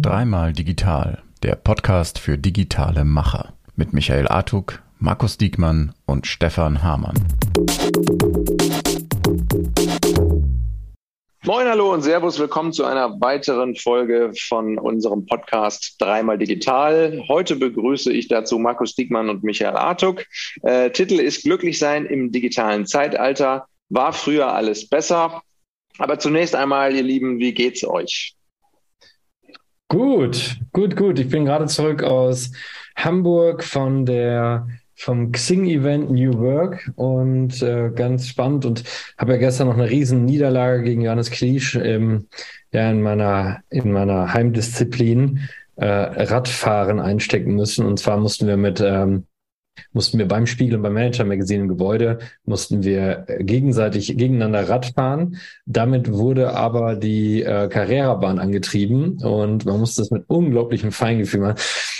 Dreimal Digital, der Podcast für digitale Macher mit Michael Artuk, Markus Diekmann und Stefan Hamann. Moin, hallo und Servus, willkommen zu einer weiteren Folge von unserem Podcast Dreimal Digital. Heute begrüße ich dazu Markus Diekmann und Michael Artuk. Äh, Titel ist Glücklich sein im digitalen Zeitalter. War früher alles besser? Aber zunächst einmal, ihr Lieben, wie geht's euch? Gut, gut, gut. Ich bin gerade zurück aus Hamburg von der vom Xing-Event New Work und äh, ganz spannend und habe ja gestern noch eine riesen Niederlage gegen Johannes Kliesch ähm, ja, in meiner in meiner Heimdisziplin äh, Radfahren einstecken müssen und zwar mussten wir mit ähm, mussten wir beim Spiegel und beim Manager Magazine im Gebäude, mussten wir gegenseitig gegeneinander Rad fahren. Damit wurde aber die äh, Carrera-Bahn angetrieben und man musste das mit unglaublichem Feingefühl machen.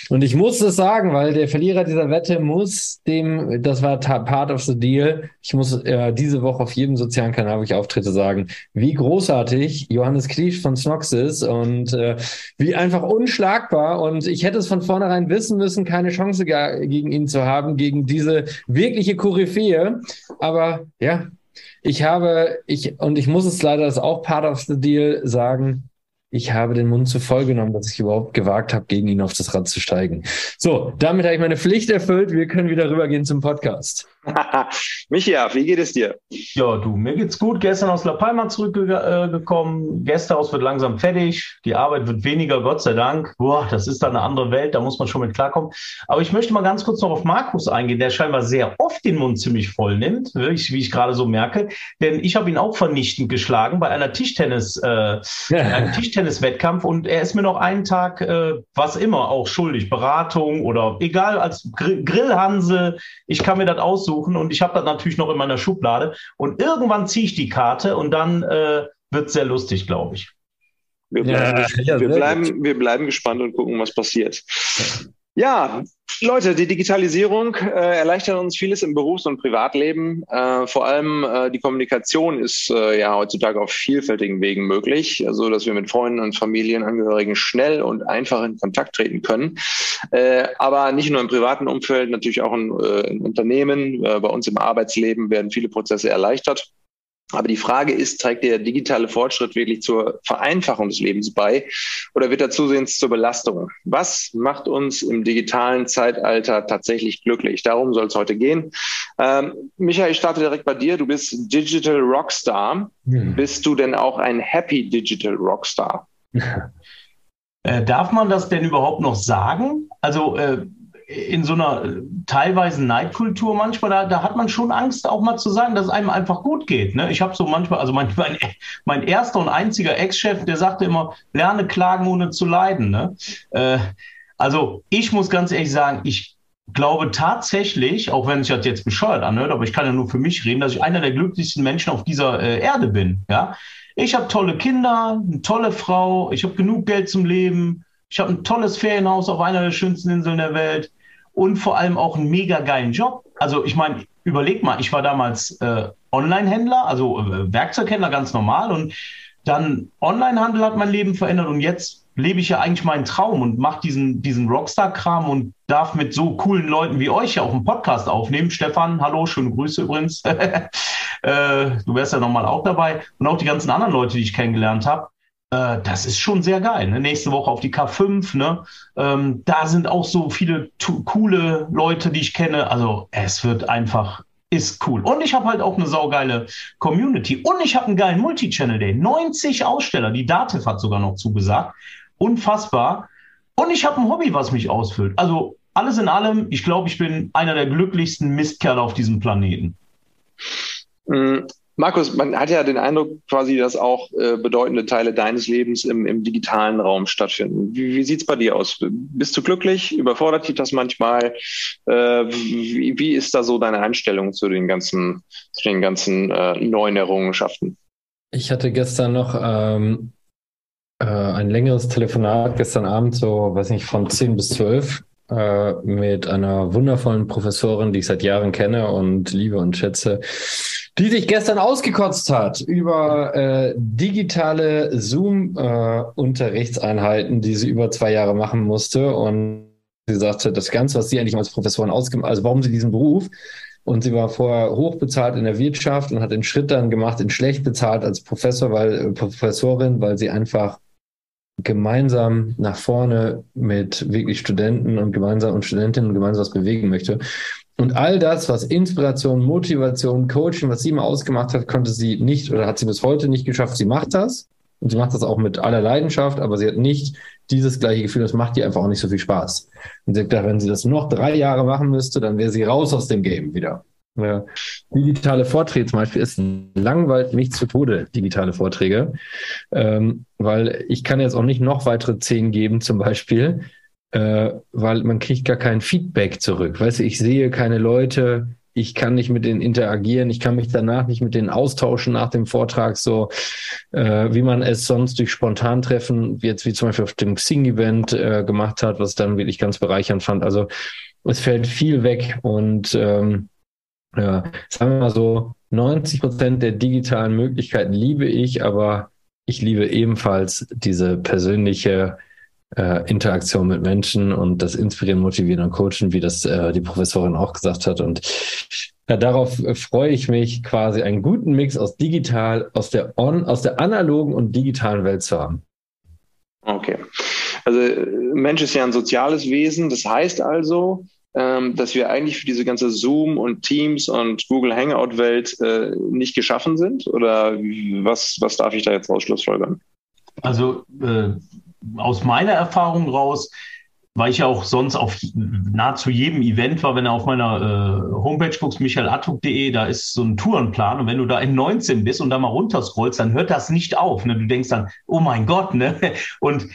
Und ich muss das sagen, weil der Verlierer dieser Wette muss dem, das war part of the deal, ich muss äh, diese Woche auf jedem sozialen Kanal, wo ich auftrete, sagen, wie großartig Johannes Kliesch von Snox ist und äh, wie einfach unschlagbar. Und ich hätte es von vornherein wissen müssen, keine Chance gegen ihn zu haben, gegen diese wirkliche Koryphäe. Aber ja, ich habe, ich, und ich muss es leider, das auch part of the deal, sagen, ich habe den Mund zu voll genommen, dass ich überhaupt gewagt habe, gegen ihn auf das Rad zu steigen. So, damit habe ich meine Pflicht erfüllt. Wir können wieder rübergehen zum Podcast. Micha, wie geht es dir? Ja, du, mir geht's gut. Gestern aus La Palma zurückgekommen. Gästehaus wird langsam fertig. Die Arbeit wird weniger, Gott sei Dank. Boah, das ist dann eine andere Welt, da muss man schon mit klarkommen. Aber ich möchte mal ganz kurz noch auf Markus eingehen, der scheinbar sehr oft den Mund ziemlich voll nimmt, wie ich, wie ich gerade so merke. Denn ich habe ihn auch vernichtend geschlagen bei einer Tischtennis, äh, einem Tischtennis-Wettkampf und er ist mir noch einen Tag, äh, was immer, auch schuldig. Beratung oder egal, als Gr Grillhanse. Ich kann mir das aussuchen suchen und ich habe das natürlich noch in meiner Schublade. Und irgendwann ziehe ich die Karte und dann äh, wird es sehr lustig, glaube ich. Wir bleiben, ja, ja, wir, bleiben, wir bleiben gespannt und gucken, was passiert. Ja, Leute, die Digitalisierung äh, erleichtert uns vieles im Berufs- und Privatleben. Äh, vor allem äh, die Kommunikation ist äh, ja heutzutage auf vielfältigen Wegen möglich, so also, dass wir mit Freunden und Familienangehörigen schnell und einfach in Kontakt treten können. Äh, aber nicht nur im privaten Umfeld, natürlich auch in, äh, in Unternehmen, bei uns im Arbeitsleben werden viele Prozesse erleichtert. Aber die Frage ist, trägt der digitale Fortschritt wirklich zur Vereinfachung des Lebens bei oder wird er zusehends zur Belastung? Was macht uns im digitalen Zeitalter tatsächlich glücklich? Darum soll es heute gehen. Ähm, Michael, ich starte direkt bei dir. Du bist Digital Rockstar. Hm. Bist du denn auch ein Happy Digital Rockstar? Äh, darf man das denn überhaupt noch sagen? Also äh, in so einer äh, teilweise Neidkultur manchmal, da, da hat man schon Angst, auch mal zu sagen, dass es einem einfach gut geht. Ne? Ich habe so manchmal, also mein, mein, mein erster und einziger Ex-Chef, der sagte immer, lerne klagen, ohne zu leiden. Ne? Äh, also ich muss ganz ehrlich sagen, ich glaube tatsächlich, auch wenn sich das jetzt bescheuert anhört, aber ich kann ja nur für mich reden, dass ich einer der glücklichsten Menschen auf dieser äh, Erde bin. Ja, ich habe tolle Kinder, eine tolle Frau, ich habe genug Geld zum Leben, ich habe ein tolles Ferienhaus auf einer der schönsten Inseln der Welt und vor allem auch einen mega geilen Job. Also ich meine, überleg mal, ich war damals äh, Online-Händler, also äh, Werkzeughändler ganz normal und dann Online-Handel hat mein Leben verändert und jetzt lebe ich ja eigentlich meinen Traum und mache diesen, diesen Rockstar-Kram und darf mit so coolen Leuten wie euch ja auch einen Podcast aufnehmen. Stefan, hallo, schöne Grüße übrigens. äh, du wärst ja nochmal auch dabei und auch die ganzen anderen Leute, die ich kennengelernt habe. Äh, das ist schon sehr geil. Ne? Nächste Woche auf die K5. Ne? Ähm, da sind auch so viele coole Leute, die ich kenne. Also es wird einfach, ist cool. Und ich habe halt auch eine saugeile Community. Und ich habe einen geilen Multi-Channel Day. 90 Aussteller. Die Dativ hat sogar noch zugesagt. Unfassbar. Und ich habe ein Hobby, was mich ausfüllt. Also alles in allem, ich glaube, ich bin einer der glücklichsten Mistkerle auf diesem Planeten. Markus, man hat ja den Eindruck quasi, dass auch äh, bedeutende Teile deines Lebens im, im digitalen Raum stattfinden. Wie, wie sieht's bei dir aus? Bist du glücklich? Überfordert dich das manchmal? Äh, wie, wie ist da so deine Einstellung zu den ganzen, zu den ganzen äh, neuen Errungenschaften? Ich hatte gestern noch ähm, äh, ein längeres Telefonat, gestern Abend so, weiß nicht, von 10 bis 12 äh, mit einer wundervollen Professorin, die ich seit Jahren kenne und liebe und schätze die sich gestern ausgekotzt hat über äh, digitale Zoom-Unterrichtseinheiten, äh, die sie über zwei Jahre machen musste. Und sie sagte, das Ganze, was sie eigentlich als Professorin ausgemacht also warum sie diesen Beruf, und sie war vorher hochbezahlt in der Wirtschaft und hat den Schritt dann gemacht in schlecht bezahlt als Professor, weil, äh, Professorin, weil sie einfach gemeinsam nach vorne mit wirklich Studenten und gemeinsam und Studentinnen gemeinsam was bewegen möchte. Und all das, was Inspiration, Motivation, Coaching, was sie immer ausgemacht hat, konnte sie nicht oder hat sie bis heute nicht geschafft. Sie macht das und sie macht das auch mit aller Leidenschaft, aber sie hat nicht dieses gleiche Gefühl, das macht ihr einfach auch nicht so viel Spaß. Und sie hat wenn sie das noch drei Jahre machen müsste, dann wäre sie raus aus dem Game wieder. Ja. Digitale Vorträge zum Beispiel ist langweilig mich zu Tode, digitale Vorträge, ähm, weil ich kann jetzt auch nicht noch weitere zehn geben zum Beispiel, äh, weil man kriegt gar kein Feedback zurück. Weißt du, ich sehe keine Leute, ich kann nicht mit denen interagieren, ich kann mich danach nicht mit denen austauschen nach dem Vortrag, so äh, wie man es sonst durch Spontantreffen, jetzt wie zum Beispiel auf dem Xing-Event äh, gemacht hat, was dann wirklich ganz bereichernd fand. Also es fällt viel weg und ähm, ja, sagen wir mal so, 90 Prozent der digitalen Möglichkeiten liebe ich, aber ich liebe ebenfalls diese persönliche äh, Interaktion mit Menschen und das Inspirieren, Motivieren und Coachen, wie das äh, die Professorin auch gesagt hat. Und ja, darauf äh, freue ich mich, quasi einen guten Mix aus digital, aus der on, aus der analogen und digitalen Welt zu haben. Okay. Also Mensch ist ja ein soziales Wesen. Das heißt also, ähm, dass wir eigentlich für diese ganze Zoom und Teams und Google Hangout-Welt äh, nicht geschaffen sind? Oder was, was darf ich da jetzt rausschlussfolgern? Also äh, aus meiner Erfahrung raus, weil ich ja auch sonst auf nahezu jedem Event war, wenn du auf meiner äh, Homepage guckst, michaelatuk.de, da ist so ein Tourenplan und wenn du da in 19 bist und da mal runterscrollst, dann hört das nicht auf. Ne? Du denkst dann, oh mein Gott, ne? Und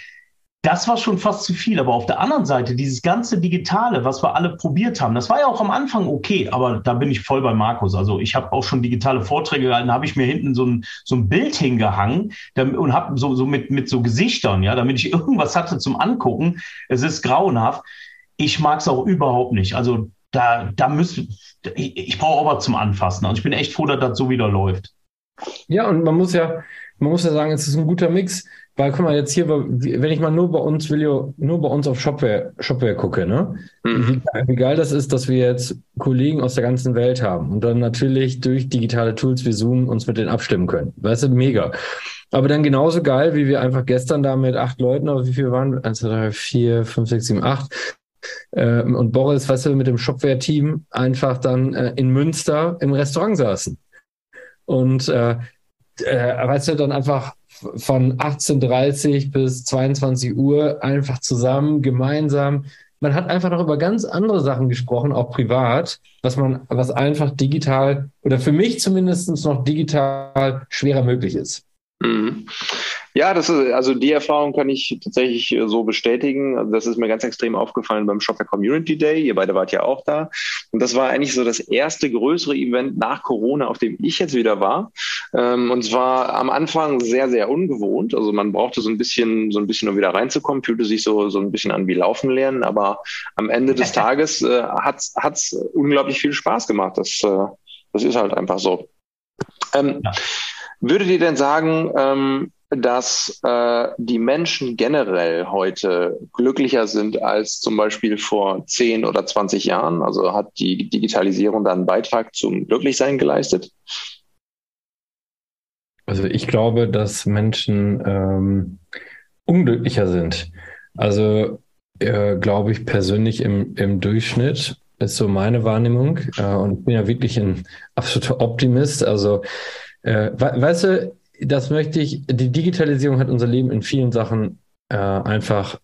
das war schon fast zu viel. Aber auf der anderen Seite, dieses ganze Digitale, was wir alle probiert haben, das war ja auch am Anfang okay, aber da bin ich voll bei Markus. Also ich habe auch schon digitale Vorträge gehalten, da habe ich mir hinten so ein, so ein Bild hingehangen und habe so, so mit, mit so Gesichtern, ja, damit ich irgendwas hatte zum Angucken. Es ist grauenhaft. Ich mag es auch überhaupt nicht. Also da, da müsste, ich, ich brauche auch was zum Anfassen. Also ich bin echt froh, dass das so wieder läuft. Ja, und man muss ja, man muss ja sagen, es ist ein guter Mix weil, guck mal, jetzt hier, wenn ich mal nur bei uns, Video, nur bei uns auf Shopware, Shopware gucke, ne? Mhm. Wie, geil das ist, dass wir jetzt Kollegen aus der ganzen Welt haben und dann natürlich durch digitale Tools wie Zoom uns mit denen abstimmen können. Weißt du, mega. Aber dann genauso geil, wie wir einfach gestern da mit acht Leuten, oder wie viel waren? Eins, zwei, drei, vier, fünf, sechs, sieben, acht. Äh, und Boris, weißt du, mit dem Shopware-Team einfach dann äh, in Münster im Restaurant saßen. Und äh, äh, weißt du, dann einfach von 18.30 bis 22 Uhr einfach zusammen, gemeinsam. Man hat einfach noch über ganz andere Sachen gesprochen, auch privat, was man, was einfach digital oder für mich zumindest noch digital schwerer möglich ist. Mhm. Ja, das ist, also die Erfahrung kann ich tatsächlich äh, so bestätigen. Also das ist mir ganz extrem aufgefallen beim Shopper Community Day. Ihr beide wart ja auch da. Und das war eigentlich so das erste größere Event nach Corona, auf dem ich jetzt wieder war. Ähm, und es war am Anfang sehr, sehr ungewohnt. Also man brauchte so ein bisschen, so ein bisschen, um wieder reinzukommen, fühlte sich so, so ein bisschen an wie Laufen lernen. Aber am Ende des Tages äh, hat es unglaublich viel Spaß gemacht. Das, äh, das ist halt einfach so. Ähm, ja. Würdet ihr denn sagen, ähm, dass äh, die Menschen generell heute glücklicher sind als zum Beispiel vor 10 oder 20 Jahren? Also hat die Digitalisierung da einen Beitrag zum Glücklichsein geleistet? Also ich glaube, dass Menschen ähm, unglücklicher sind. Also äh, glaube ich persönlich im, im Durchschnitt ist so meine Wahrnehmung. Äh, und ich bin ja wirklich ein absoluter Optimist. Also äh, weißt du, das möchte ich, die Digitalisierung hat unser Leben in vielen Sachen äh, einfach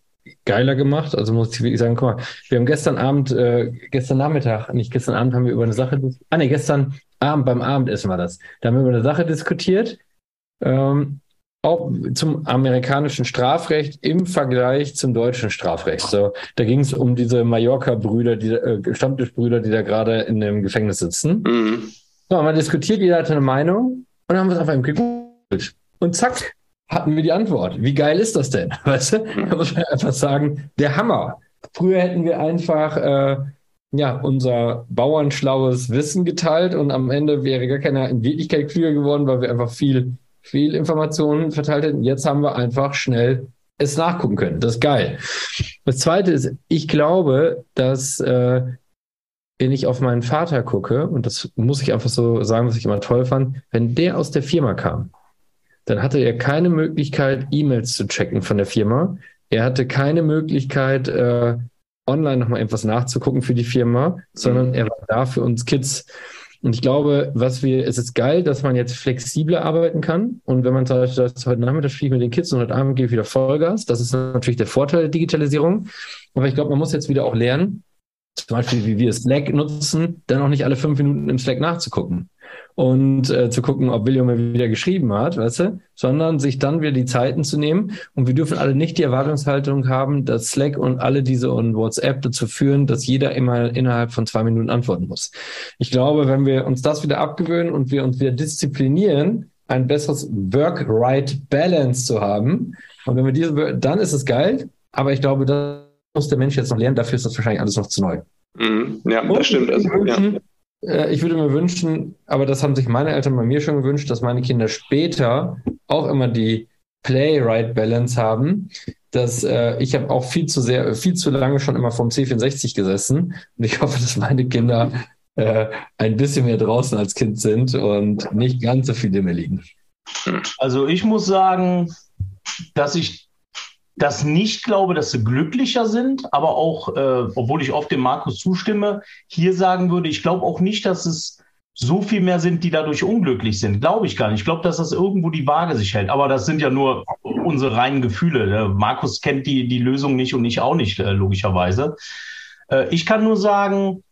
geiler gemacht. Also muss ich wirklich sagen, guck mal, wir haben gestern Abend, äh, gestern Nachmittag, nicht gestern Abend, haben wir über eine Sache, ah nee, gestern Abend beim Abendessen war das. Da haben wir über eine Sache diskutiert, ähm, auch zum amerikanischen Strafrecht im Vergleich zum deutschen Strafrecht. So, da ging es um diese Mallorca-Brüder, die äh, Stammtischbrüder, die da gerade in dem Gefängnis sitzen. Mhm. So, man diskutiert, jeder hatte eine Meinung und dann haben wir es einfach im gegoogelt. Und zack, hatten wir die Antwort. Wie geil ist das denn? Weißt du? Da muss man einfach sagen, der Hammer. Früher hätten wir einfach, äh, ja, unser bauernschlaues Wissen geteilt und am Ende wäre gar keiner in Wirklichkeit klüger geworden, weil wir einfach viel, viel Informationen verteilt hätten. Jetzt haben wir einfach schnell es nachgucken können. Das ist geil. Das zweite ist, ich glaube, dass äh, wenn ich auf meinen Vater gucke, und das muss ich einfach so sagen, was ich immer toll fand, wenn der aus der Firma kam, dann hatte er keine Möglichkeit, E-Mails zu checken von der Firma. Er hatte keine Möglichkeit, äh, online nochmal etwas nachzugucken für die Firma, sondern er war da für uns Kids. Und ich glaube, was wir, es ist geil, dass man jetzt flexibler arbeiten kann. Und wenn man zum Beispiel sagt, heute Nachmittag spiele ich mit den Kids und heute Abend gehe ich wieder Vollgas, das ist natürlich der Vorteil der Digitalisierung. Aber ich glaube, man muss jetzt wieder auch lernen, zum Beispiel wie wir Slack nutzen, dann auch nicht alle fünf Minuten im Slack nachzugucken und äh, zu gucken, ob William mir wieder geschrieben hat, weißt du, sondern sich dann wieder die Zeiten zu nehmen. Und wir dürfen alle nicht die Erwartungshaltung haben, dass Slack und alle diese und WhatsApp dazu führen, dass jeder immer innerhalb von zwei Minuten antworten muss. Ich glaube, wenn wir uns das wieder abgewöhnen und wir uns wieder disziplinieren, ein besseres Work-Right-Balance zu haben. Und wenn wir diese, dann ist es geil. Aber ich glaube, das muss der Mensch jetzt noch lernen. Dafür ist das wahrscheinlich alles noch zu neu. Mhm. Ja, und das stimmt. Also, ja. Äh, ich würde mir wünschen, aber das haben sich meine Eltern bei mir schon gewünscht, dass meine Kinder später auch immer die Play-Right-Balance haben. Dass, äh, ich habe auch viel zu sehr, viel zu lange schon immer vom C64 gesessen. Und ich hoffe, dass meine Kinder äh, ein bisschen mehr draußen als Kind sind und nicht ganz so viele mehr liegen. Also ich muss sagen, dass ich das nicht glaube, dass sie glücklicher sind, aber auch, äh, obwohl ich oft dem Markus zustimme, hier sagen würde, ich glaube auch nicht, dass es so viel mehr sind, die dadurch unglücklich sind. Glaube ich gar nicht. Ich glaube, dass das irgendwo die Waage sich hält. Aber das sind ja nur unsere reinen Gefühle. Der Markus kennt die, die Lösung nicht und ich auch nicht, äh, logischerweise. Äh, ich kann nur sagen,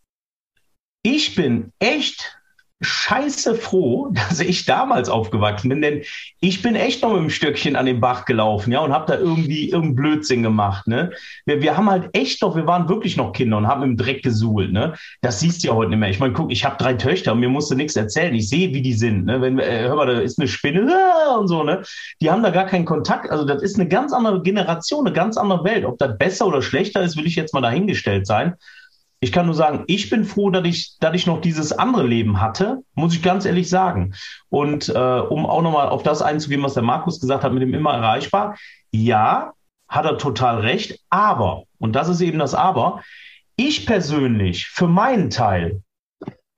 ich bin echt scheiße froh, dass ich damals aufgewachsen bin, denn ich bin echt noch mit dem Stöckchen an den Bach gelaufen, ja, und habe da irgendwie irgendeinen Blödsinn gemacht, ne? Wir, wir haben halt echt noch, wir waren wirklich noch Kinder und haben im Dreck gesuhlt, ne? Das siehst du ja heute nicht mehr. Ich meine, guck, ich habe drei Töchter und mir musste nichts erzählen. Ich sehe, wie die sind, ne? Wenn, äh, hör mal, da ist eine Spinne ah, und so, ne? Die haben da gar keinen Kontakt. Also das ist eine ganz andere Generation, eine ganz andere Welt. Ob das besser oder schlechter ist, will ich jetzt mal dahingestellt sein. Ich kann nur sagen, ich bin froh, dass ich, dass ich noch dieses andere Leben hatte, muss ich ganz ehrlich sagen. Und äh, um auch nochmal auf das einzugehen, was der Markus gesagt hat, mit dem immer erreichbar. Ja, hat er total recht. Aber, und das ist eben das Aber, ich persönlich, für meinen Teil,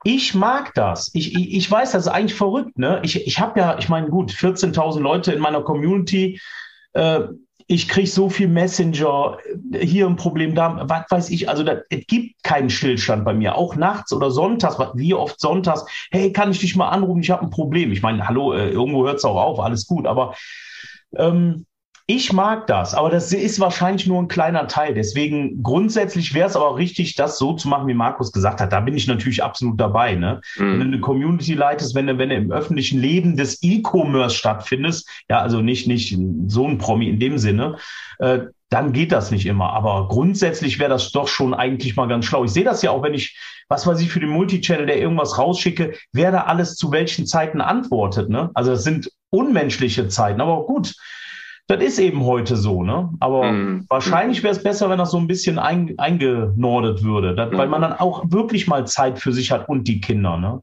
ich mag das. Ich, ich, ich weiß, das ist eigentlich verrückt. Ne? Ich, ich habe ja, ich meine, gut, 14.000 Leute in meiner Community. Äh, ich kriege so viel Messenger, hier ein Problem, da, was weiß ich. Also da, es gibt keinen Stillstand bei mir, auch nachts oder sonntags, wie oft sonntags, hey, kann ich dich mal anrufen, ich habe ein Problem. Ich meine, hallo, äh, irgendwo hört es auch auf, alles gut, aber ähm, ich mag das, aber das ist wahrscheinlich nur ein kleiner Teil. Deswegen grundsätzlich wäre es aber richtig, das so zu machen, wie Markus gesagt hat. Da bin ich natürlich absolut dabei. Ne? Mhm. Wenn du eine Community leitest, wenn du, wenn du im öffentlichen Leben des E-Commerce stattfindest, ja, also nicht, nicht so ein Promi in dem Sinne, äh, dann geht das nicht immer. Aber grundsätzlich wäre das doch schon eigentlich mal ganz schlau. Ich sehe das ja auch, wenn ich, was weiß ich, für den Multichannel, der irgendwas rausschicke, wer da alles zu welchen Zeiten antwortet. Ne? Also das sind unmenschliche Zeiten, aber gut das ist eben heute so, ne? Aber mhm. wahrscheinlich wäre es besser, wenn das so ein bisschen ein, eingenordet würde, das, mhm. weil man dann auch wirklich mal Zeit für sich hat und die Kinder, ne?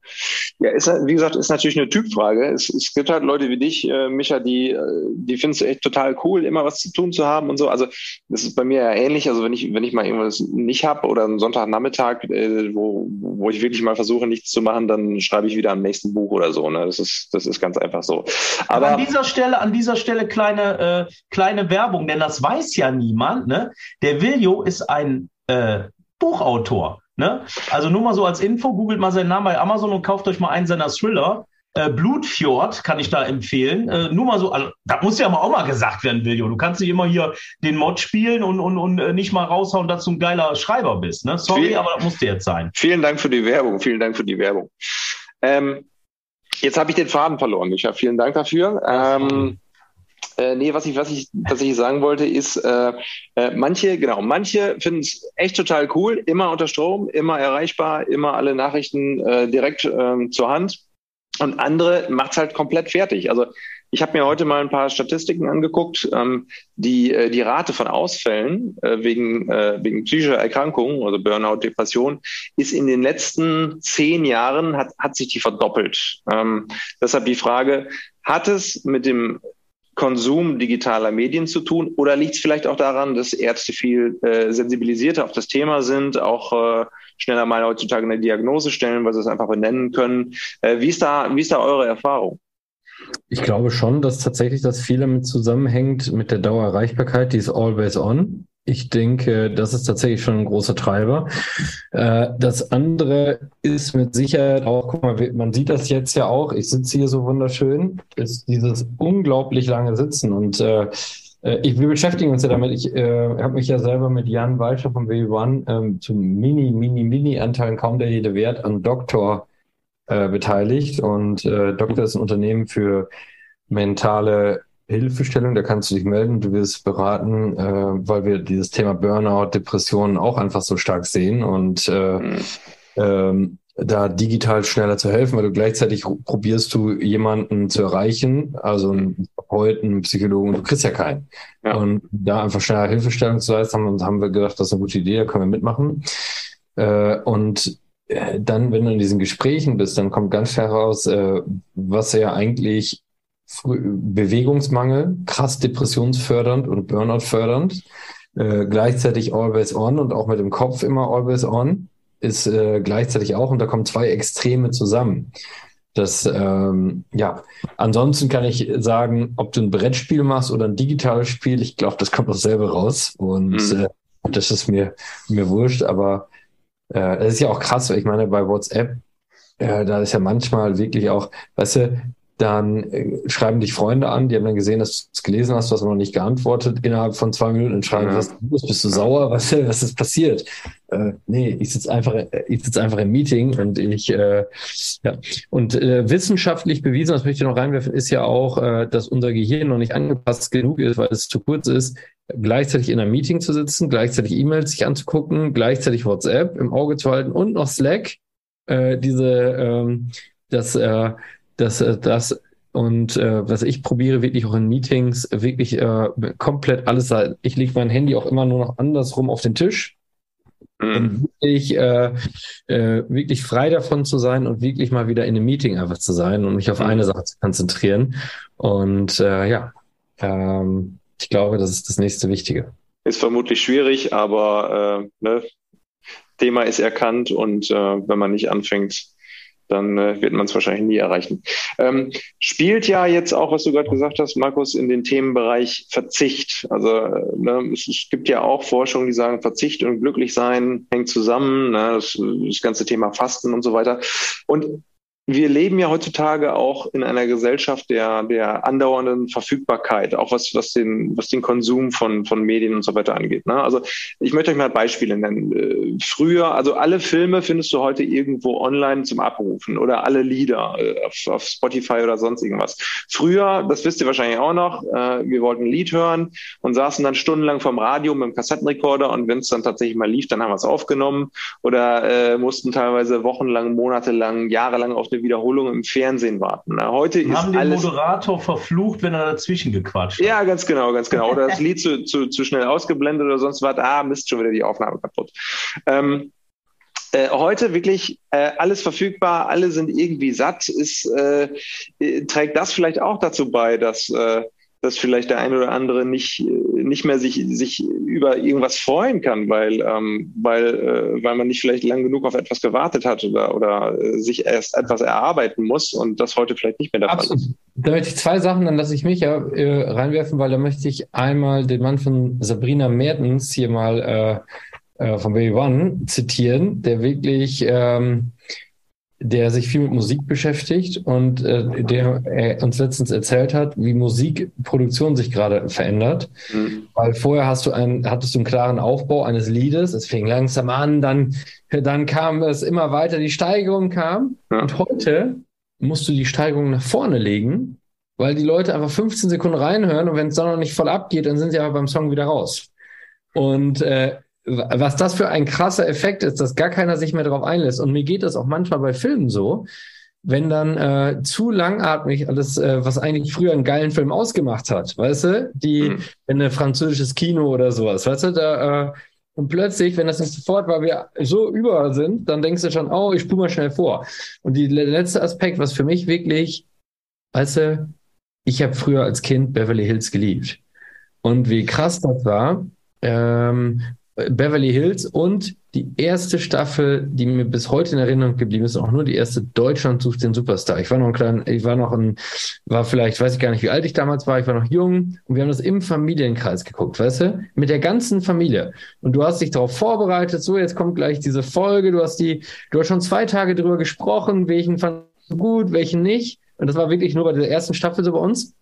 Ja, ist, wie gesagt, ist natürlich eine Typfrage. Es, es gibt halt Leute wie dich, äh, Micha, die, äh, die findest du echt total cool, immer was zu tun zu haben und so. Also das ist bei mir ja ähnlich. Also wenn ich, wenn ich mal irgendwas nicht habe oder einen Sonntagnachmittag, äh, wo, wo ich wirklich mal versuche, nichts zu machen, dann schreibe ich wieder am nächsten Buch oder so. Ne? Das ist, das ist ganz einfach so. Aber an dieser Stelle, an dieser Stelle kleine äh, kleine Werbung, denn das weiß ja niemand. Ne? Der Viljo ist ein äh, Buchautor. Ne? Also nur mal so als Info, googelt mal seinen Namen bei Amazon und kauft euch mal einen seiner Thriller. Äh, Blutfjord kann ich da empfehlen. Äh, nur mal so, also, da muss ja mal auch mal gesagt werden, Viljo. Du kannst nicht immer hier den Mod spielen und, und, und äh, nicht mal raushauen, dass du ein geiler Schreiber bist. Ne? Sorry, Viel, aber das musste jetzt sein. Vielen Dank für die Werbung. Vielen Dank für die Werbung. Ähm, jetzt habe ich den Faden verloren, Micha. Vielen Dank dafür. Ähm, äh, nee, was ich, was ich tatsächlich sagen wollte, ist, äh, äh, manche, genau, manche finden es echt total cool, immer unter Strom, immer erreichbar, immer alle Nachrichten äh, direkt ähm, zur Hand. Und andere macht es halt komplett fertig. Also ich habe mir heute mal ein paar Statistiken angeguckt. Ähm, die, äh, die Rate von Ausfällen äh, wegen, äh, wegen psychischer Erkrankungen, also Burnout, Depression, ist in den letzten zehn Jahren, hat, hat sich die verdoppelt. Ähm, deshalb die Frage, hat es mit dem Konsum digitaler Medien zu tun? Oder liegt es vielleicht auch daran, dass Ärzte viel äh, sensibilisierter auf das Thema sind, auch äh, schneller mal heutzutage eine Diagnose stellen, weil sie es einfach benennen können? Äh, wie, ist da, wie ist da eure Erfahrung? Ich glaube schon, dass tatsächlich das viel damit zusammenhängt mit der Dauererreichbarkeit, die ist always on. Ich denke, das ist tatsächlich schon ein großer Treiber. Äh, das andere ist mit Sicherheit auch, guck mal, man sieht das jetzt ja auch, ich sitze hier so wunderschön, ist dieses unglaublich lange Sitzen und äh, äh ich, wir beschäftigen uns ja damit. Ich äh, habe mich ja selber mit Jan Walscher von W1 ähm, zum Mini, Mini, Mini-Anteilen kaum der Rede wert an Doktor äh, beteiligt. Und äh, Doktor ist ein Unternehmen für mentale Hilfestellung, da kannst du dich melden, du wirst beraten, äh, weil wir dieses Thema Burnout, Depressionen auch einfach so stark sehen und äh, mhm. ähm, da digital schneller zu helfen, weil du gleichzeitig probierst du jemanden zu erreichen, also einen Therapeuten, einen Psychologen, du kriegst ja keinen. Ja. Und da einfach schneller Hilfestellung zu leisten, haben, haben wir gedacht, das ist eine gute Idee, da können wir mitmachen. Äh, und äh, dann, wenn du in diesen Gesprächen bist, dann kommt ganz schnell raus, äh, was ja eigentlich Bewegungsmangel, krass depressionsfördernd und Burnout fördernd, äh, gleichzeitig always on und auch mit dem Kopf immer always on, ist äh, gleichzeitig auch, und da kommen zwei Extreme zusammen. Das, ähm, ja, ansonsten kann ich sagen, ob du ein Brettspiel machst oder ein digitales Spiel, ich glaube, das kommt dasselbe raus. Und mhm. äh, das ist mir, mir wurscht, aber äh, das ist ja auch krass, weil ich meine, bei WhatsApp, äh, da ist ja manchmal wirklich auch, weißt du, dann äh, schreiben dich Freunde an, die haben dann gesehen, dass du es gelesen hast, du hast noch nicht geantwortet innerhalb von zwei Minuten und schreiben, ja. was bist du sauer, was, was ist passiert? Äh, nee, ich sitze einfach, ich sitze einfach im Meeting und ich, äh, ja. Und äh, wissenschaftlich bewiesen, das möchte ich noch reinwerfen, ist ja auch, äh, dass unser Gehirn noch nicht angepasst genug ist, weil es zu kurz ist, gleichzeitig in einem Meeting zu sitzen, gleichzeitig E-Mails sich anzugucken, gleichzeitig WhatsApp im Auge zu halten und noch Slack, äh, diese, ähm, das, äh, dass äh, das und äh, was ich probiere wirklich auch in Meetings wirklich äh, komplett alles. Ich lege mein Handy auch immer nur noch andersrum auf den Tisch, mhm. um wirklich, äh, äh, wirklich frei davon zu sein und wirklich mal wieder in einem Meeting einfach zu sein und mich auf mhm. eine Sache zu konzentrieren. Und äh, ja, ähm, ich glaube, das ist das nächste Wichtige. Ist vermutlich schwierig, aber äh, ne, Thema ist erkannt und äh, wenn man nicht anfängt, dann äh, wird man es wahrscheinlich nie erreichen. Ähm, spielt ja jetzt auch, was du gerade gesagt hast, Markus, in den Themenbereich Verzicht. Also äh, ne, es, es, gibt ja auch Forschungen, die sagen, Verzicht und glücklich sein hängt zusammen. Ne, das, das ganze Thema Fasten und so weiter. Und wir leben ja heutzutage auch in einer Gesellschaft der, der andauernden Verfügbarkeit, auch was, was, den, was den Konsum von, von Medien und so weiter angeht. Ne? Also ich möchte euch mal Beispiele nennen. Äh, früher, also alle Filme findest du heute irgendwo online zum Abrufen oder alle Lieder äh, auf, auf Spotify oder sonst irgendwas. Früher, das wisst ihr wahrscheinlich auch noch, äh, wir wollten ein Lied hören und saßen dann stundenlang vom Radio mit dem Kassettenrekorder und wenn es dann tatsächlich mal lief, dann haben wir es aufgenommen oder äh, mussten teilweise wochenlang, monatelang, jahrelang auf eine Wiederholung im Fernsehen warten. Na, heute ist haben den Moderator verflucht, wenn er dazwischen gequatscht hat. Ja, ganz genau, ganz genau. Oder das Lied zu, zu, zu schnell ausgeblendet oder sonst was. Ah, Mist, schon wieder die Aufnahme kaputt. Ähm, äh, heute wirklich äh, alles verfügbar, alle sind irgendwie satt. Ist, äh, äh trägt das vielleicht auch dazu bei, dass äh, dass vielleicht der eine oder andere nicht, nicht mehr sich, sich über irgendwas freuen kann, weil, ähm, weil, äh, weil man nicht vielleicht lang genug auf etwas gewartet hat oder, oder äh, sich erst etwas erarbeiten muss und das heute vielleicht nicht mehr der Absolut. Fall ist. Da möchte ich zwei Sachen, dann lasse ich mich ja äh, reinwerfen, weil da möchte ich einmal den Mann von Sabrina Mertens hier mal äh, äh, von Baby One zitieren, der wirklich ähm, der sich viel mit Musik beschäftigt und äh, der äh, uns letztens erzählt hat, wie Musikproduktion sich gerade verändert. Mhm. Weil vorher hast du ein, hattest du einen klaren Aufbau eines Liedes, es fing langsam an, dann, dann kam es immer weiter, die Steigerung kam. Ja. Und heute musst du die Steigerung nach vorne legen, weil die Leute einfach 15 Sekunden reinhören und wenn es dann noch nicht voll abgeht, dann sind sie aber beim Song wieder raus. Und äh, was das für ein krasser Effekt ist, dass gar keiner sich mehr darauf einlässt. Und mir geht das auch manchmal bei Filmen so. wenn dann äh, zu langatmig alles, äh, was eigentlich früher einen geilen Film ausgemacht hat, weißt du, die, mhm. wenn ein französisches Kino oder sowas, weißt du, da, äh, und plötzlich, wenn das nicht sofort, weil wir so überall sind, dann denkst du schon, oh, ich spule mal schnell vor. Und die, der letzte Aspekt, was für mich wirklich, weißt du, ich habe früher als Kind Beverly Hills geliebt. Und wie krass das war, ähm, Beverly Hills und die erste Staffel, die mir bis heute in Erinnerung geblieben ist, auch nur die erste Deutschland sucht den Superstar. Ich war noch ein kleiner, ich war noch ein, war vielleicht, weiß ich gar nicht, wie alt ich damals war, ich war noch jung und wir haben das im Familienkreis geguckt, weißt du, mit der ganzen Familie. Und du hast dich darauf vorbereitet, so jetzt kommt gleich diese Folge, du hast die, du hast schon zwei Tage drüber gesprochen, welchen fand gut, welchen nicht. Und das war wirklich nur bei der ersten Staffel so bei uns.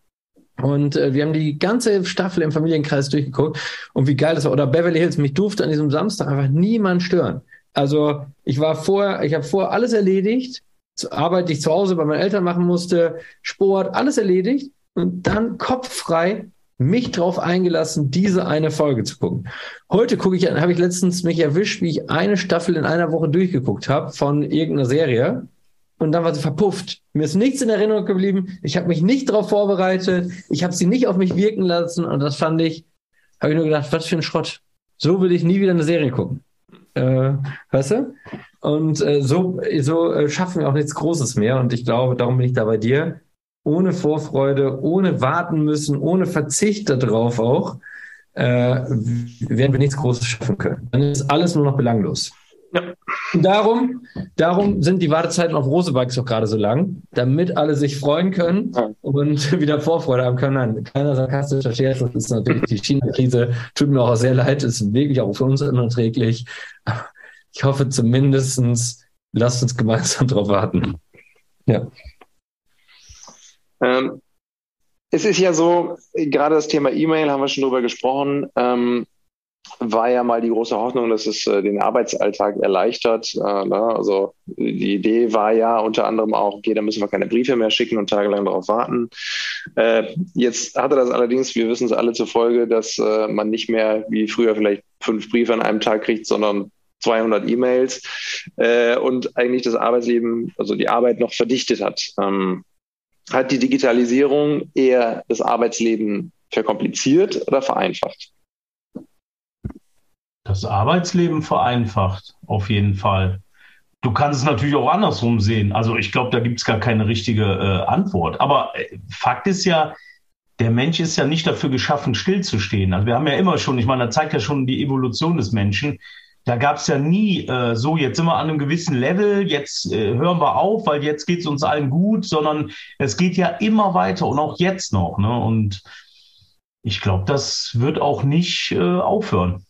Und äh, wir haben die ganze Staffel im Familienkreis durchgeguckt und wie geil das war. Oder Beverly Hills, mich durfte an diesem Samstag einfach niemand stören. Also ich war vorher, ich habe vorher alles erledigt, Arbeit, die ich zu Hause bei meinen Eltern machen musste, Sport, alles erledigt und dann kopffrei mich drauf eingelassen, diese eine Folge zu gucken. Heute gucke ich, habe ich letztens mich erwischt, wie ich eine Staffel in einer Woche durchgeguckt habe von irgendeiner Serie und dann war sie verpufft. Mir ist nichts in Erinnerung geblieben. Ich habe mich nicht darauf vorbereitet. Ich habe sie nicht auf mich wirken lassen. Und das fand ich, habe ich nur gedacht, was für ein Schrott. So will ich nie wieder eine Serie gucken. Äh, weißt du? Und äh, so, so äh, schaffen wir auch nichts Großes mehr. Und ich glaube, darum bin ich da bei dir. Ohne Vorfreude, ohne warten müssen, ohne Verzicht darauf auch, äh, werden wir nichts Großes schaffen können. Dann ist alles nur noch belanglos. Ja. Darum, darum sind die Wartezeiten auf Rosebikes auch gerade so lang, damit alle sich freuen können und wieder Vorfreude haben können. Nein, keiner sarkastischer Scherz, das ist natürlich die China-Krise. Tut mir auch sehr leid, ist wirklich auch für uns unerträglich. Ich hoffe zumindestens, lasst uns gemeinsam darauf warten. Ja. Ähm, es ist ja so, gerade das Thema E-Mail haben wir schon drüber gesprochen. Ähm, war ja mal die große Hoffnung, dass es äh, den Arbeitsalltag erleichtert. Äh, ne? Also die Idee war ja unter anderem auch, okay, da müssen wir keine Briefe mehr schicken und tagelang darauf warten. Äh, jetzt hatte das allerdings, wir wissen es alle zur Folge, dass äh, man nicht mehr wie früher vielleicht fünf Briefe an einem Tag kriegt, sondern 200 E-Mails äh, und eigentlich das Arbeitsleben, also die Arbeit noch verdichtet hat. Ähm, hat die Digitalisierung eher das Arbeitsleben verkompliziert oder vereinfacht? Das Arbeitsleben vereinfacht, auf jeden Fall. Du kannst es natürlich auch andersrum sehen. Also ich glaube, da gibt es gar keine richtige äh, Antwort. Aber äh, Fakt ist ja, der Mensch ist ja nicht dafür geschaffen, stillzustehen. Also wir haben ja immer schon, ich meine, da zeigt ja schon die Evolution des Menschen. Da gab es ja nie äh, so, jetzt sind wir an einem gewissen Level, jetzt äh, hören wir auf, weil jetzt geht es uns allen gut, sondern es geht ja immer weiter und auch jetzt noch. Ne? Und ich glaube, das wird auch nicht äh, aufhören.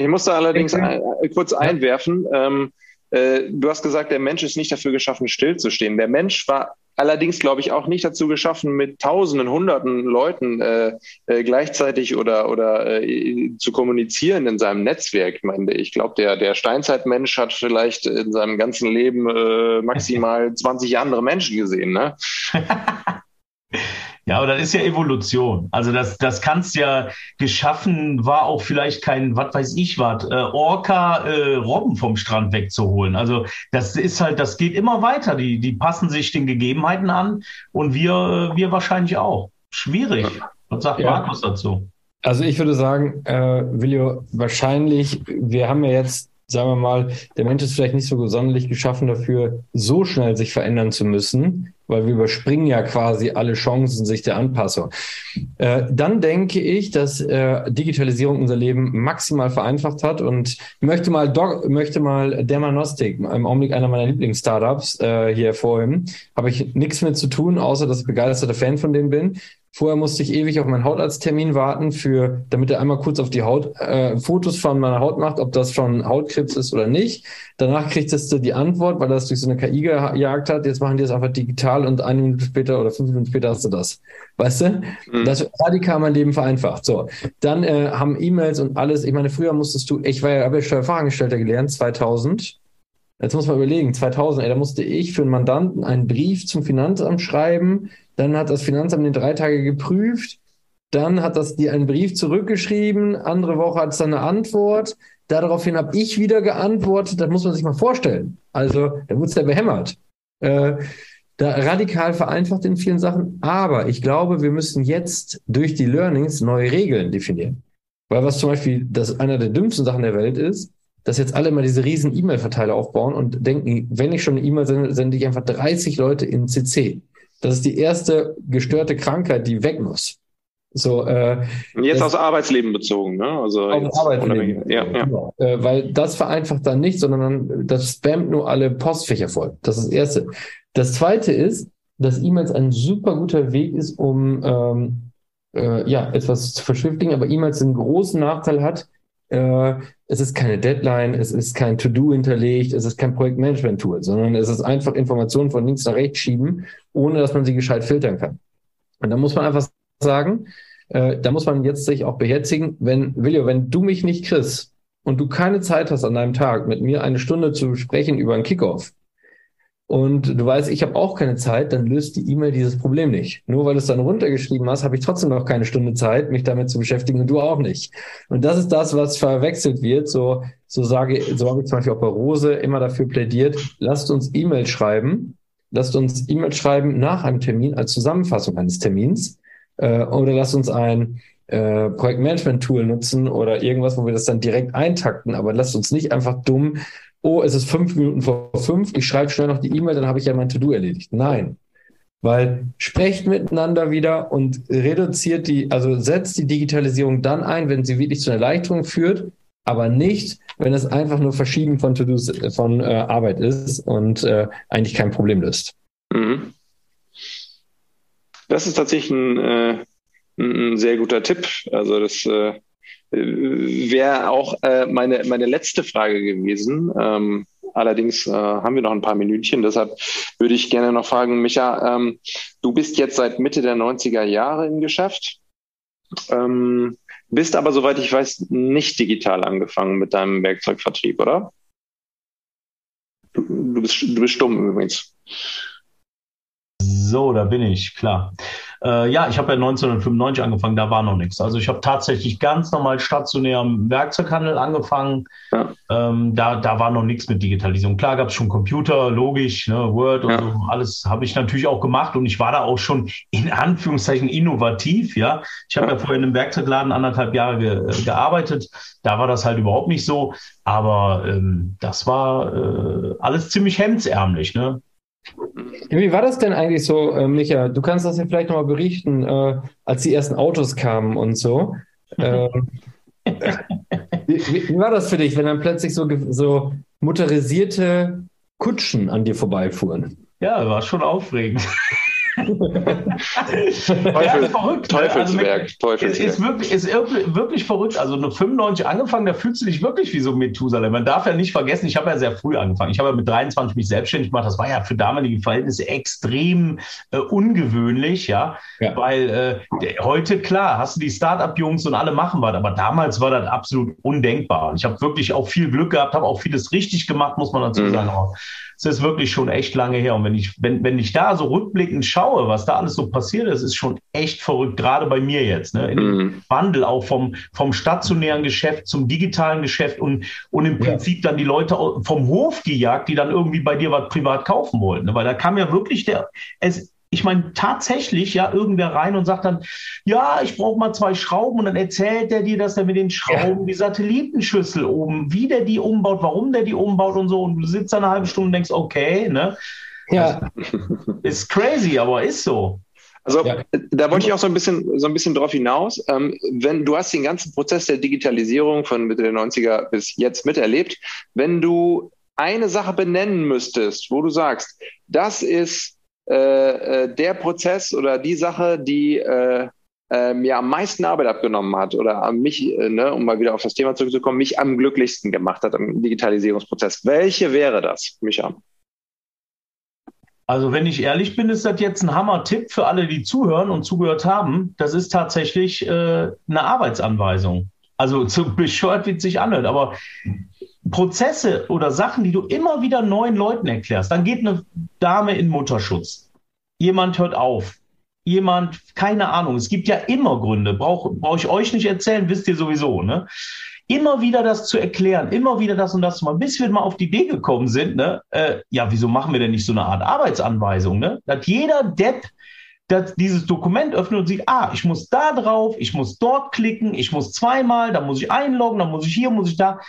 Ich musste allerdings ein, äh, kurz einwerfen. Ähm, äh, du hast gesagt, der Mensch ist nicht dafür geschaffen, stillzustehen. Der Mensch war allerdings, glaube ich, auch nicht dazu geschaffen, mit Tausenden, Hunderten Leuten äh, äh, gleichzeitig oder, oder äh, zu kommunizieren in seinem Netzwerk. Ich meine, ich glaube, der, der Steinzeitmensch hat vielleicht in seinem ganzen Leben äh, maximal 20 andere Menschen gesehen. Ne? Ja, aber das ist ja Evolution. Also das, das kannst ja geschaffen, war auch vielleicht kein, was weiß ich was, äh, Orca äh, Robben vom Strand wegzuholen. Also das ist halt, das geht immer weiter. Die, die passen sich den Gegebenheiten an und wir, wir wahrscheinlich auch. Schwierig. Was sagt ja. Markus dazu? Also ich würde sagen, äh, Willio, wahrscheinlich, wir haben ja jetzt sagen wir mal, der Mensch ist vielleicht nicht so sonderlich geschaffen dafür, so schnell sich verändern zu müssen, weil wir überspringen ja quasi alle Chancen sich der Anpassung. Äh, dann denke ich, dass äh, Digitalisierung unser Leben maximal vereinfacht hat und möchte mal Doc, möchte mal Dermanostik, im Augenblick einer meiner Lieblings-Startups äh, hier hervorheben. Habe ich nichts mit zu tun, außer dass ich begeisterter Fan von denen bin. Vorher musste ich ewig auf meinen Hautarzttermin warten, für, damit er einmal kurz auf die Haut äh, Fotos von meiner Haut macht, ob das schon Hautkrebs ist oder nicht. Danach kriegtest du die Antwort, weil das durch so eine KI gejagt hat. Jetzt machen die es einfach digital und eine Minute später oder fünf Minuten später hast du das. Weißt du? Mhm. Das radikal mein Leben vereinfacht. So, dann äh, haben E-Mails und alles. Ich meine, früher musstest du, ich war ja, habe ja Steuerfachangestellter gelernt, 2000. Jetzt muss man überlegen, 2000, ey, da musste ich für einen Mandanten einen Brief zum Finanzamt schreiben, dann hat das Finanzamt den drei Tage geprüft. Dann hat das dir einen Brief zurückgeschrieben. Andere Woche hat es dann eine Antwort. Daraufhin habe ich wieder geantwortet. Das muss man sich mal vorstellen. Also, da wurde es ja behämmert. Äh, da radikal vereinfacht in vielen Sachen. Aber ich glaube, wir müssen jetzt durch die Learnings neue Regeln definieren. Weil was zum Beispiel das einer der dümmsten Sachen der Welt ist, dass jetzt alle mal diese riesen E-Mail-Verteiler aufbauen und denken, wenn ich schon eine E-Mail sende, sende ich einfach 30 Leute in CC. Das ist die erste gestörte Krankheit, die weg muss. So, äh, jetzt aus Arbeitsleben bezogen, ne? Also aus Arbeitsleben. Ja, ja. Genau. Äh, weil das vereinfacht dann nicht, sondern das spammt nur alle Postfächer voll. Das ist das Erste. Das Zweite ist, dass E-Mails ein super guter Weg ist, um ähm, äh, ja etwas zu verschriftlichen, aber E-Mails einen großen Nachteil hat. Äh, es ist keine Deadline, es ist kein To-Do hinterlegt, es ist kein Projektmanagement-Tool, sondern es ist einfach Informationen von links nach rechts schieben, ohne dass man sie gescheit filtern kann. Und da muss man einfach sagen, äh, da muss man jetzt sich auch beherzigen, wenn, Willio, wenn du mich nicht kriegst und du keine Zeit hast an deinem Tag, mit mir eine Stunde zu sprechen über einen Kickoff, und du weißt, ich habe auch keine Zeit, dann löst die E-Mail dieses Problem nicht. Nur weil du es dann runtergeschrieben hast, habe ich trotzdem noch keine Stunde Zeit, mich damit zu beschäftigen und du auch nicht. Und das ist das, was verwechselt wird. So, so sage, so habe ich zum Beispiel auch bei Rose immer dafür plädiert, lasst uns E-Mail schreiben, lasst uns E-Mail schreiben nach einem Termin als Zusammenfassung eines Termins äh, oder lasst uns ein äh, Projektmanagement-Tool nutzen oder irgendwas, wo wir das dann direkt eintakten, aber lasst uns nicht einfach dumm, oh, es ist fünf Minuten vor fünf, ich schreibe schnell noch die E-Mail, dann habe ich ja mein To-Do erledigt. Nein. Weil sprecht miteinander wieder und reduziert die, also setzt die Digitalisierung dann ein, wenn sie wirklich zu einer Erleichterung führt, aber nicht, wenn es einfach nur Verschieben von To-Dos von äh, Arbeit ist und äh, eigentlich kein Problem löst. Mhm. Das ist tatsächlich ein, äh, ein, sehr guter Tipp. Also das äh, wäre auch äh, meine, meine letzte Frage gewesen. Ähm, allerdings äh, haben wir noch ein paar Minütchen, deshalb würde ich gerne noch fragen, Micha, ähm, du bist jetzt seit Mitte der 90er Jahre im Geschäft, ähm, bist aber, soweit ich weiß, nicht digital angefangen mit deinem Werkzeugvertrieb, oder? Du, du, bist, du bist stumm übrigens. So, da bin ich, klar. Äh, ja, ich habe ja 1995 angefangen, da war noch nichts. Also ich habe tatsächlich ganz normal stationär im Werkzeughandel angefangen. Ja. Ähm, da, da war noch nichts mit Digitalisierung. Klar gab es schon Computer, logisch, ne, Word und ja. so, alles habe ich natürlich auch gemacht und ich war da auch schon in Anführungszeichen innovativ. Ja, ich habe ja. ja vorher in einem Werkzeugladen anderthalb Jahre ge gearbeitet. Da war das halt überhaupt nicht so. Aber ähm, das war äh, alles ziemlich hemdsärmlich. Ne? Wie war das denn eigentlich so, äh, Micha? Du kannst das ja vielleicht nochmal berichten, äh, als die ersten Autos kamen und so. Ähm, wie, wie, war das für dich, wenn dann plötzlich so, so motorisierte Kutschen an dir vorbeifuhren? Ja, war schon aufregend. Teufel, ja, verrückt, Teufelswerk, also, Teufelswerk. Ist, wirklich, ist wirklich verrückt. Also eine 95 angefangen, da fühlst du dich wirklich wie so Methusalem. Man darf ja nicht vergessen, ich habe ja sehr früh angefangen. Ich habe ja mit 23 mich selbstständig gemacht. Das war ja für damalige Verhältnisse extrem äh, ungewöhnlich, ja. ja. Weil äh, heute, klar, hast du die Start-up-Jungs und alle machen was, aber damals war das absolut undenkbar. Und ich habe wirklich auch viel Glück gehabt, habe auch vieles richtig gemacht, muss man dazu mhm. sagen. Aber es ist wirklich schon echt lange her. Und wenn ich, wenn, wenn ich da so rückblickend schaue, was da alles so passiert ist, ist schon echt verrückt, gerade bei mir jetzt. Ne? Mhm. Wandel auch vom, vom stationären Geschäft zum digitalen Geschäft und, und im Prinzip dann die Leute vom Hof gejagt, die dann irgendwie bei dir was privat kaufen wollten. Ne? Weil da kam ja wirklich der, es, ich meine, tatsächlich, ja, irgendwer rein und sagt dann, ja, ich brauche mal zwei Schrauben und dann erzählt der dir, dass er mit den Schrauben ja. die Satellitenschüssel oben, wie der die umbaut, warum der die umbaut und so. Und du sitzt eine halbe Stunde und denkst, okay, ne? Ja. Also, ist crazy, aber ist so. Also ja. da wollte ich auch so ein bisschen so ein bisschen drauf hinaus. Ähm, wenn du hast den ganzen Prozess der Digitalisierung von Mitte der 90er bis jetzt miterlebt, wenn du eine Sache benennen müsstest, wo du sagst, das ist äh, äh, der Prozess oder die Sache, die äh, äh, mir am meisten Arbeit abgenommen hat oder mich, äh, ne, um mal wieder auf das Thema zurückzukommen, mich am glücklichsten gemacht hat im Digitalisierungsprozess. Welche wäre das, Micha? Also wenn ich ehrlich bin, ist das jetzt ein Hammer-Tipp für alle, die zuhören und zugehört haben. Das ist tatsächlich äh, eine Arbeitsanweisung. Also zu bescheuert, wie es sich anhört, aber Prozesse oder Sachen, die du immer wieder neuen Leuten erklärst. Dann geht eine Dame in Mutterschutz. Jemand hört auf. Jemand, keine Ahnung. Es gibt ja immer Gründe. Brauche brauch ich euch nicht erzählen, wisst ihr sowieso. Ne? immer wieder das zu erklären, immer wieder das und das zu machen, bis wir mal auf die Idee gekommen sind, ne, äh, ja, wieso machen wir denn nicht so eine Art Arbeitsanweisung, ne? Dass jeder Depp das, dieses Dokument öffnet und sieht, ah, ich muss da drauf, ich muss dort klicken, ich muss zweimal, dann muss ich einloggen, dann muss ich hier, muss ich da.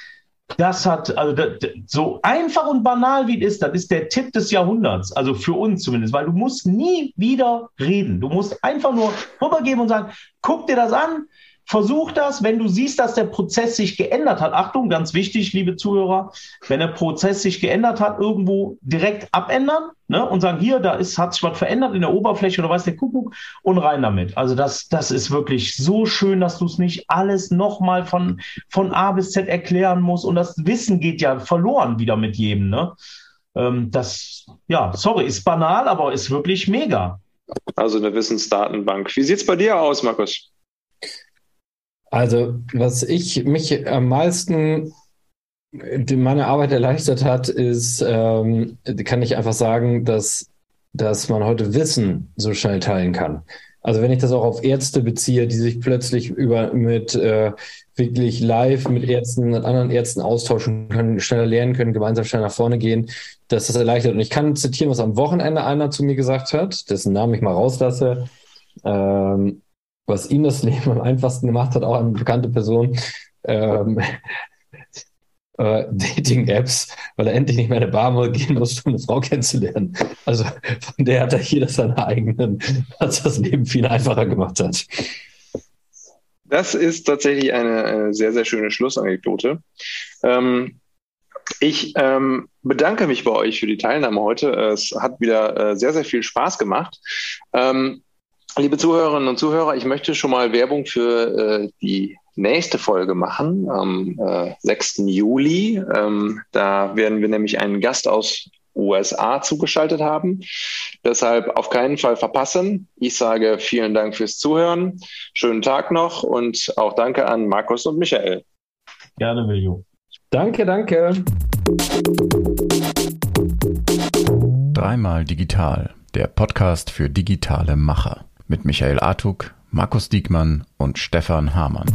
Das hat, also das, so einfach und banal wie es ist, das ist der Tipp des Jahrhunderts, also für uns zumindest, weil du musst nie wieder reden. Du musst einfach nur rübergeben und sagen, guck dir das an, Versuch das, wenn du siehst, dass der Prozess sich geändert hat. Achtung, ganz wichtig, liebe Zuhörer, wenn der Prozess sich geändert hat, irgendwo direkt abändern ne, und sagen, hier, da ist, hat sich was verändert in der Oberfläche oder weiß der Kuckuck und rein damit. Also das, das ist wirklich so schön, dass du es nicht alles nochmal von, von A bis Z erklären musst und das Wissen geht ja verloren wieder mit jedem. Ne? Ähm, das, ja, sorry, ist banal, aber ist wirklich mega. Also eine Wissensdatenbank. Wie sieht es bei dir aus, Markus? Also, was ich mich am meisten meine Arbeit erleichtert hat, ist, ähm, kann ich einfach sagen, dass, dass man heute Wissen so schnell teilen kann. Also wenn ich das auch auf Ärzte beziehe, die sich plötzlich über mit äh, wirklich live mit Ärzten, mit anderen Ärzten austauschen können, schneller lernen können, gemeinsam schneller nach vorne gehen, dass das erleichtert. Und ich kann zitieren, was am Wochenende einer zu mir gesagt hat, dessen Namen ich mal rauslasse. Ähm, was ihm das Leben am einfachsten gemacht hat, auch eine bekannte Person, ähm, äh, Dating-Apps, weil er endlich nicht mehr in eine Bar gehen musste, um eine Frau kennenzulernen. Also von der hat er jeder seine eigenen, was das Leben viel einfacher gemacht hat. Das ist tatsächlich eine, eine sehr, sehr schöne Schlussanekdote. Ähm, ich ähm, bedanke mich bei euch für die Teilnahme heute. Es hat wieder äh, sehr, sehr viel Spaß gemacht. Ähm, Liebe Zuhörerinnen und Zuhörer, ich möchte schon mal Werbung für äh, die nächste Folge machen am äh, 6. Juli. Ähm, da werden wir nämlich einen Gast aus USA zugeschaltet haben. Deshalb auf keinen Fall verpassen. Ich sage vielen Dank fürs Zuhören. Schönen Tag noch und auch danke an Markus und Michael. Gerne, Viljo. Danke, danke. Dreimal digital, der Podcast für digitale Macher mit Michael Artuk, Markus Diekmann und Stefan Hamann.